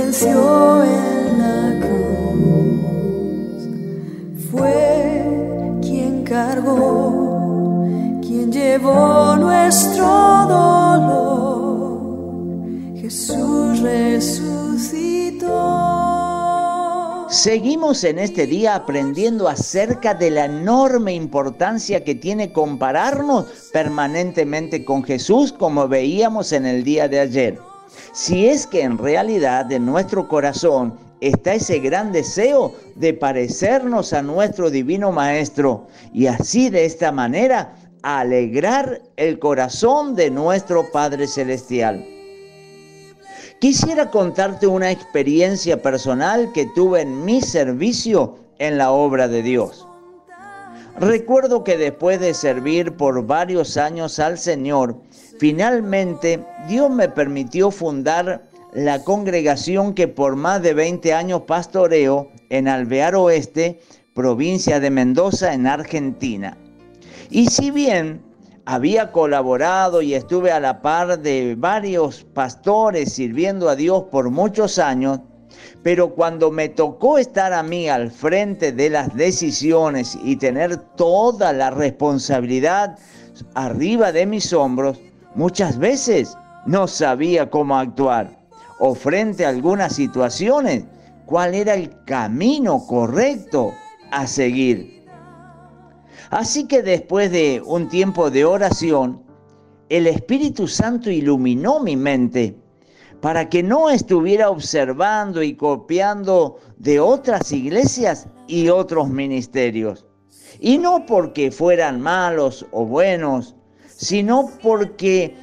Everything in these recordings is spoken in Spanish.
venció en la cruz. Fue quien cargó, quien llevó nuestro dolor. Jesús resucitó. Seguimos en este día aprendiendo acerca de la enorme importancia que tiene compararnos permanentemente con Jesús como veíamos en el día de ayer. Si es que en realidad en nuestro corazón está ese gran deseo de parecernos a nuestro divino Maestro y así de esta manera alegrar el corazón de nuestro Padre Celestial. Quisiera contarte una experiencia personal que tuve en mi servicio en la obra de Dios. Recuerdo que después de servir por varios años al Señor, finalmente Dios me permitió fundar la congregación que por más de 20 años pastoreo en Alvear Oeste, provincia de Mendoza, en Argentina. Y si bien había colaborado y estuve a la par de varios pastores sirviendo a Dios por muchos años, pero cuando me tocó estar a mí al frente de las decisiones y tener toda la responsabilidad arriba de mis hombros, muchas veces no sabía cómo actuar o frente a algunas situaciones, cuál era el camino correcto a seguir. Así que después de un tiempo de oración, el Espíritu Santo iluminó mi mente para que no estuviera observando y copiando de otras iglesias y otros ministerios. Y no porque fueran malos o buenos, sino porque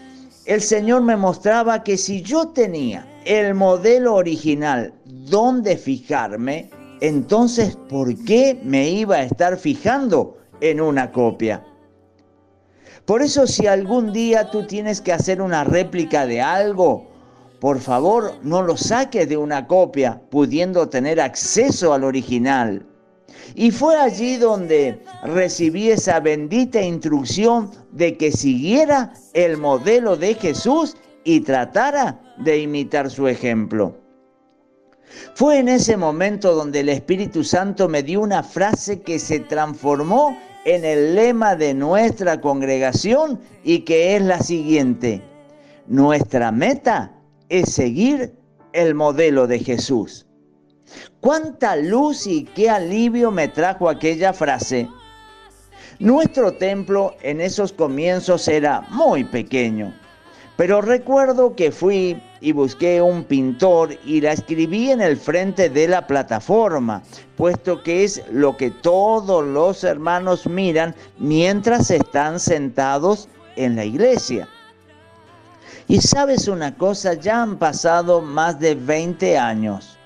el Señor me mostraba que si yo tenía el modelo original donde fijarme, entonces ¿por qué me iba a estar fijando en una copia. Por eso si algún día tú tienes que hacer una réplica de algo, por favor no lo saques de una copia, pudiendo tener acceso al original. Y fue allí donde recibí esa bendita instrucción de que siguiera el modelo de Jesús y tratara de imitar su ejemplo. Fue en ese momento donde el Espíritu Santo me dio una frase que se transformó en el lema de nuestra congregación y que es la siguiente. Nuestra meta es seguir el modelo de Jesús. Cuánta luz y qué alivio me trajo aquella frase. Nuestro templo en esos comienzos era muy pequeño pero recuerdo que fui y busqué un pintor y la escribí en el frente de la plataforma, puesto que es lo que todos los hermanos miran mientras están sentados en la iglesia. Y sabes una cosa, ya han pasado más de 20 años.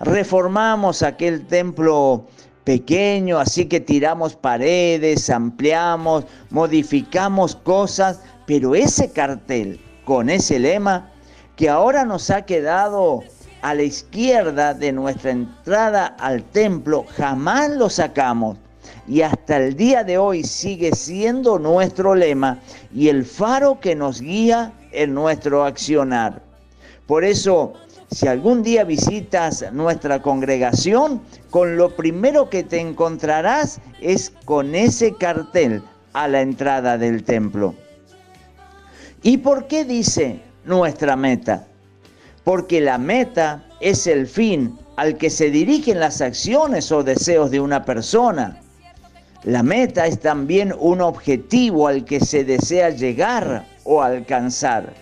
Reformamos aquel templo pequeño, así que tiramos paredes, ampliamos, modificamos cosas, pero ese cartel con ese lema que ahora nos ha quedado a la izquierda de nuestra entrada al templo, jamás lo sacamos. Y hasta el día de hoy sigue siendo nuestro lema y el faro que nos guía en nuestro accionar. Por eso, si algún día visitas nuestra congregación, con lo primero que te encontrarás es con ese cartel a la entrada del templo. ¿Y por qué dice nuestra meta? Porque la meta es el fin al que se dirigen las acciones o deseos de una persona. La meta es también un objetivo al que se desea llegar o alcanzar.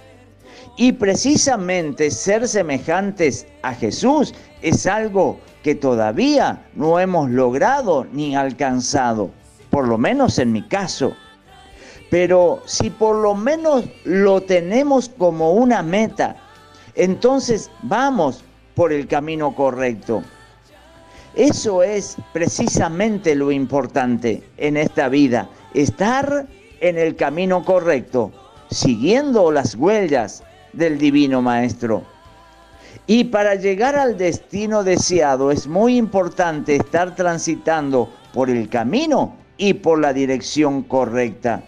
Y precisamente ser semejantes a Jesús es algo que todavía no hemos logrado ni alcanzado, por lo menos en mi caso. Pero si por lo menos lo tenemos como una meta, entonces vamos por el camino correcto. Eso es precisamente lo importante en esta vida, estar en el camino correcto, siguiendo las huellas del Divino Maestro. Y para llegar al destino deseado es muy importante estar transitando por el camino y por la dirección correcta.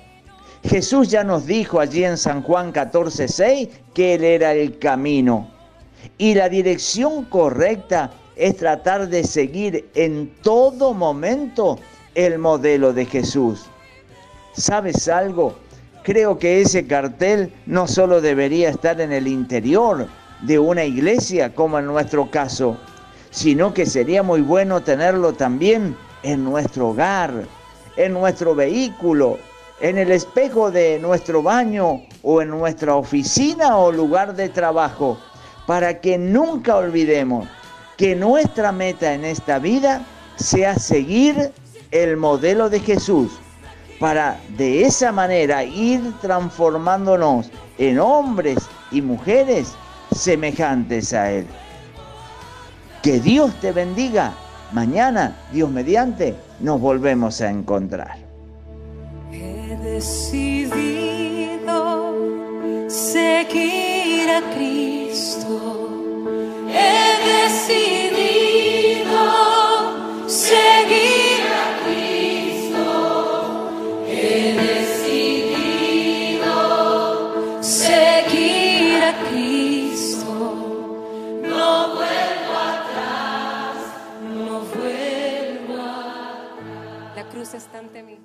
Jesús ya nos dijo allí en San Juan 14:6 que Él era el camino. Y la dirección correcta es tratar de seguir en todo momento el modelo de Jesús. ¿Sabes algo? Creo que ese cartel no solo debería estar en el interior de una iglesia, como en nuestro caso, sino que sería muy bueno tenerlo también en nuestro hogar, en nuestro vehículo, en el espejo de nuestro baño o en nuestra oficina o lugar de trabajo, para que nunca olvidemos que nuestra meta en esta vida sea seguir el modelo de Jesús, para de esa manera ir transformándonos en hombres y mujeres semejantes a Él. Que Dios te bendiga. Mañana, Dios mediante, nos volvemos a encontrar. He decidido seguir a Cristo. Cruz está ante mí.